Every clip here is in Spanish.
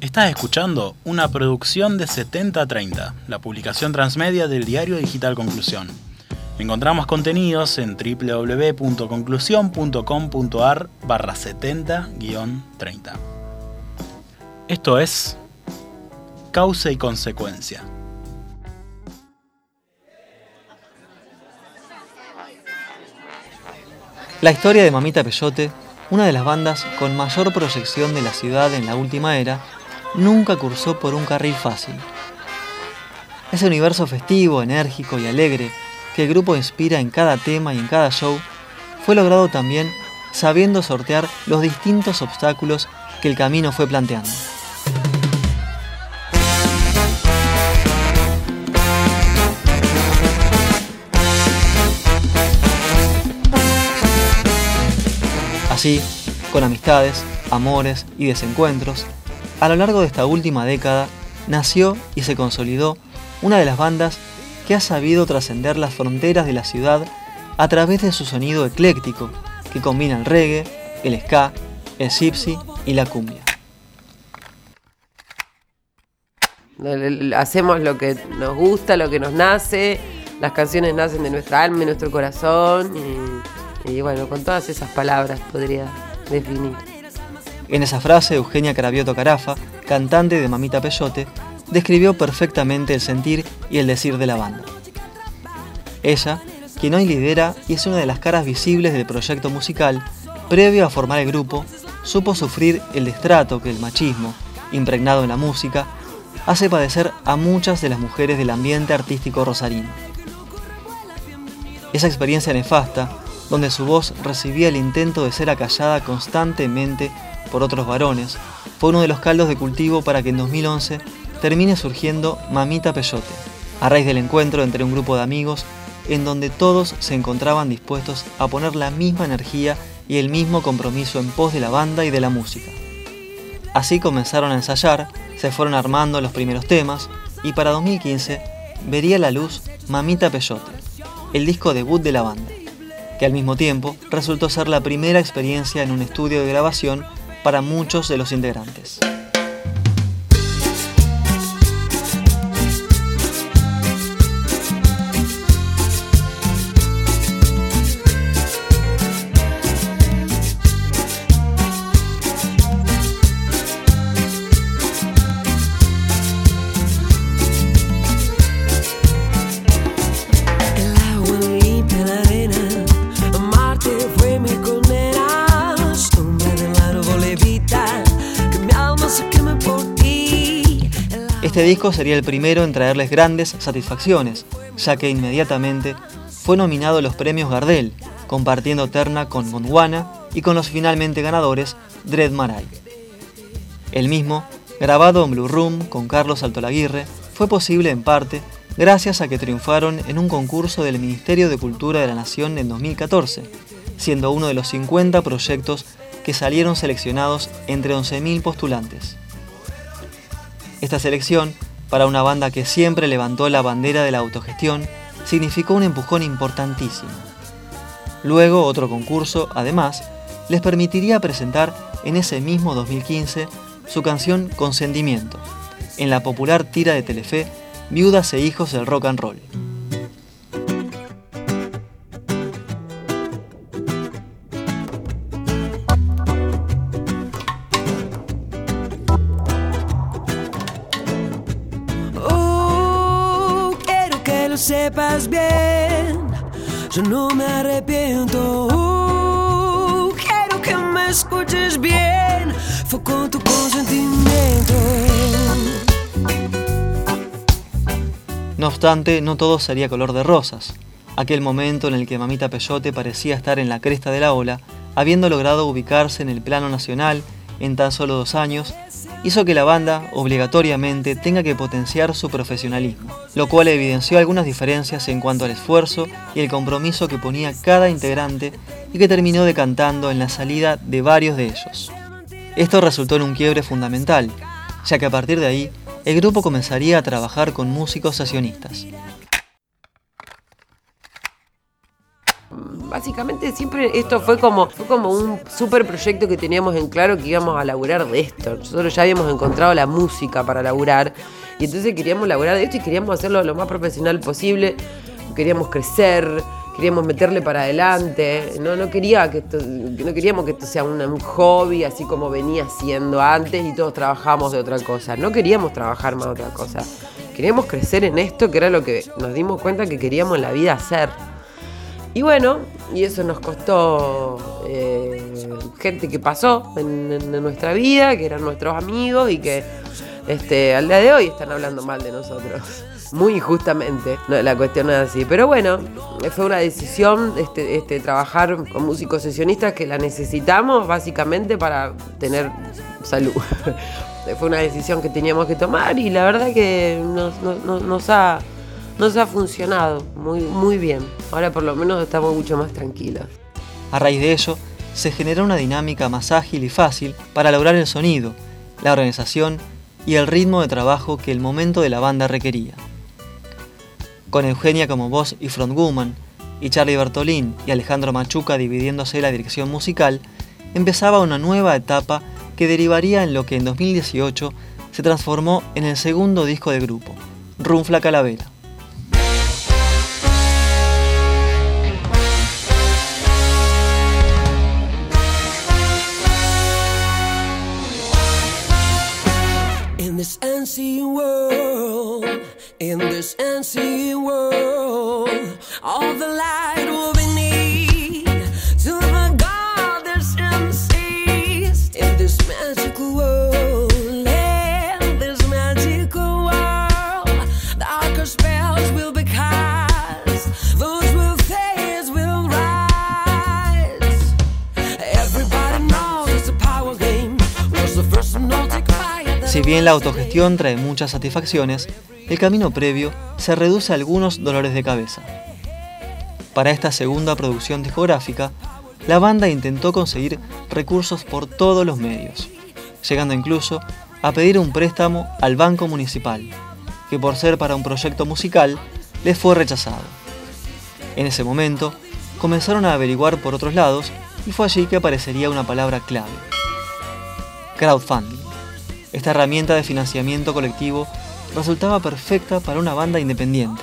Estás escuchando una producción de 7030, la publicación transmedia del diario digital Conclusión. Encontramos contenidos en www.conclusión.com.ar barra 70-30. Esto es Causa y Consecuencia. La historia de Mamita Peyote, una de las bandas con mayor proyección de la ciudad en la última era, nunca cursó por un carril fácil. Ese universo festivo, enérgico y alegre que el grupo inspira en cada tema y en cada show, fue logrado también sabiendo sortear los distintos obstáculos que el camino fue planteando. Así, con amistades, amores y desencuentros, a lo largo de esta última década nació y se consolidó una de las bandas que ha sabido trascender las fronteras de la ciudad a través de su sonido ecléctico, que combina el reggae, el ska, el gypsy y la cumbia. Hacemos lo que nos gusta, lo que nos nace, las canciones nacen de nuestra alma y nuestro corazón y bueno, con todas esas palabras podría definir. En esa frase, Eugenia Carabioto Carafa, cantante de Mamita Peyote, describió perfectamente el sentir y el decir de la banda. Ella, quien hoy lidera y es una de las caras visibles del proyecto musical, previo a formar el grupo, supo sufrir el destrato que el machismo, impregnado en la música, hace padecer a muchas de las mujeres del ambiente artístico rosarino. Esa experiencia nefasta donde su voz recibía el intento de ser acallada constantemente por otros varones, fue uno de los caldos de cultivo para que en 2011 termine surgiendo Mamita Peyote, a raíz del encuentro entre un grupo de amigos en donde todos se encontraban dispuestos a poner la misma energía y el mismo compromiso en pos de la banda y de la música. Así comenzaron a ensayar, se fueron armando los primeros temas y para 2015 vería la luz Mamita Peyote, el disco debut de la banda que al mismo tiempo resultó ser la primera experiencia en un estudio de grabación para muchos de los integrantes. Este disco sería el primero en traerles grandes satisfacciones, ya que inmediatamente fue nominado a los premios Gardel, compartiendo terna con Gondwana y con los finalmente ganadores Dread Marai. El mismo, grabado en Blue Room con Carlos Altolaguirre, fue posible en parte gracias a que triunfaron en un concurso del Ministerio de Cultura de la Nación en 2014, siendo uno de los 50 proyectos que salieron seleccionados entre 11.000 postulantes. Esta selección, para una banda que siempre levantó la bandera de la autogestión, significó un empujón importantísimo. Luego, otro concurso, además, les permitiría presentar en ese mismo 2015 su canción Consentimiento, en la popular tira de Telefe Viudas e Hijos del Rock and Roll. Bien, yo no me arrepiento. Uh, quiero que me escuches bien, tu consentimiento. No obstante, no todo sería color de rosas. Aquel momento en el que Mamita Peyote parecía estar en la cresta de la ola, habiendo logrado ubicarse en el plano nacional en tan solo dos años, hizo que la banda obligatoriamente tenga que potenciar su profesionalismo, lo cual evidenció algunas diferencias en cuanto al esfuerzo y el compromiso que ponía cada integrante y que terminó decantando en la salida de varios de ellos. Esto resultó en un quiebre fundamental, ya que a partir de ahí el grupo comenzaría a trabajar con músicos sesionistas. Básicamente siempre esto fue como, fue como un super proyecto que teníamos en claro que íbamos a laburar de esto. Nosotros ya habíamos encontrado la música para laburar y entonces queríamos laburar de esto y queríamos hacerlo lo más profesional posible. Queríamos crecer, queríamos meterle para adelante. No, no, que no queríamos que esto sea un, un, hobby así como venía siendo antes y todos trabajábamos de otra cosa. No queríamos trabajar más de otra cosa. Queríamos crecer en esto que era lo que nos dimos cuenta que queríamos en la vida hacer. Y bueno, y eso nos costó eh, gente que pasó en, nuestra vida, que eran nuestros amigos y que este, al día de hoy están hablando mal de nosotros. Muy injustamente, no, la cuestión es así. Pero bueno, fue una decisión este, este, trabajar con músicos sesionistas que la necesitamos básicamente para tener salud. fue una decisión que teníamos que tomar y la verdad que nos ha nos ha funcionado muy, muy bien. Ahora por lo menos estamos mucho más tranquilos. A raíz de ello, se generó una dinámica más ágil y fácil para lograr el sonido, la organización y el ritmo de trabajo que el momento de la banda requería. Con Eugenia como voz y frontwoman, y Charlie Bertolín y Alejandro Machuca dividiéndose la dirección musical, empezaba una nueva etapa que derivaría en lo que en 2018 se transformó en el segundo disco del grupo, Runfla Calavera. This unseen world, all the light will be need to the God that's unseen in this magical world, in this magical world, darker spells will be cast, those with faith will rise. Everybody knows it's a power game. Was the first hypnotic fire. Si bien la autogestión trae muchas satisfacciones, el camino previo se reduce a algunos dolores de cabeza. Para esta segunda producción discográfica, la banda intentó conseguir recursos por todos los medios, llegando incluso a pedir un préstamo al Banco Municipal, que por ser para un proyecto musical les fue rechazado. En ese momento, comenzaron a averiguar por otros lados y fue allí que aparecería una palabra clave. Crowdfunding. Esta herramienta de financiamiento colectivo resultaba perfecta para una banda independiente,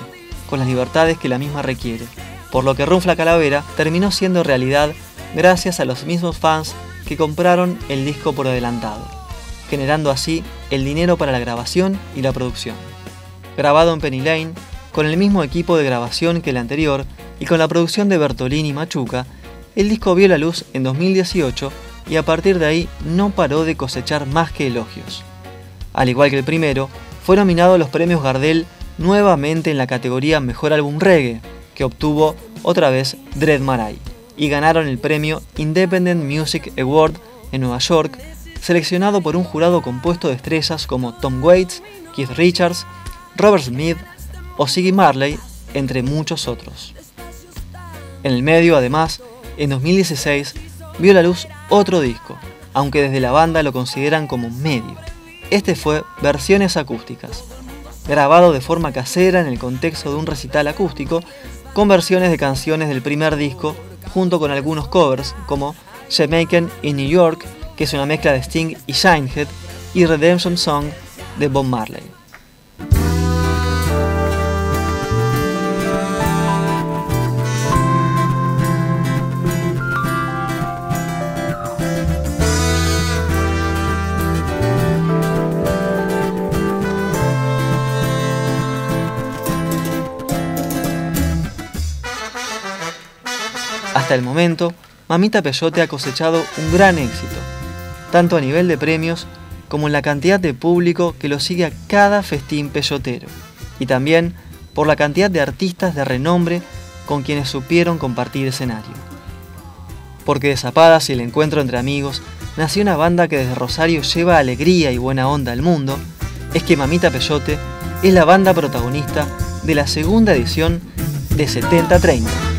con las libertades que la misma requiere, por lo que Runfla Calavera terminó siendo realidad gracias a los mismos fans que compraron el disco por adelantado, generando así el dinero para la grabación y la producción. Grabado en Penny Lane, con el mismo equipo de grabación que el anterior y con la producción de Bertolini y Machuca, el disco vio la luz en 2018 y a partir de ahí no paró de cosechar más que elogios. Al igual que el primero, fue nominado a los premios Gardel nuevamente en la categoría Mejor Álbum Reggae, que obtuvo otra vez Dread Marai, y ganaron el premio Independent Music Award en Nueva York, seleccionado por un jurado compuesto de estrellas como Tom Waits, Keith Richards, Robert Smith o Siggy Marley, entre muchos otros. En el medio, además, en 2016 vio la luz otro disco, aunque desde la banda lo consideran como medio. Este fue Versiones Acústicas, grabado de forma casera en el contexto de un recital acústico, con versiones de canciones del primer disco, junto con algunos covers como Jamaican in New York, que es una mezcla de Sting y Shinehead, y Redemption Song de Bob Marley. El momento, Mamita Peyote ha cosechado un gran éxito, tanto a nivel de premios como en la cantidad de público que lo sigue a cada festín peyotero, y también por la cantidad de artistas de renombre con quienes supieron compartir escenario. Porque de Zapadas y el encuentro entre amigos nació una banda que desde Rosario lleva alegría y buena onda al mundo, es que Mamita Peyote es la banda protagonista de la segunda edición de 7030.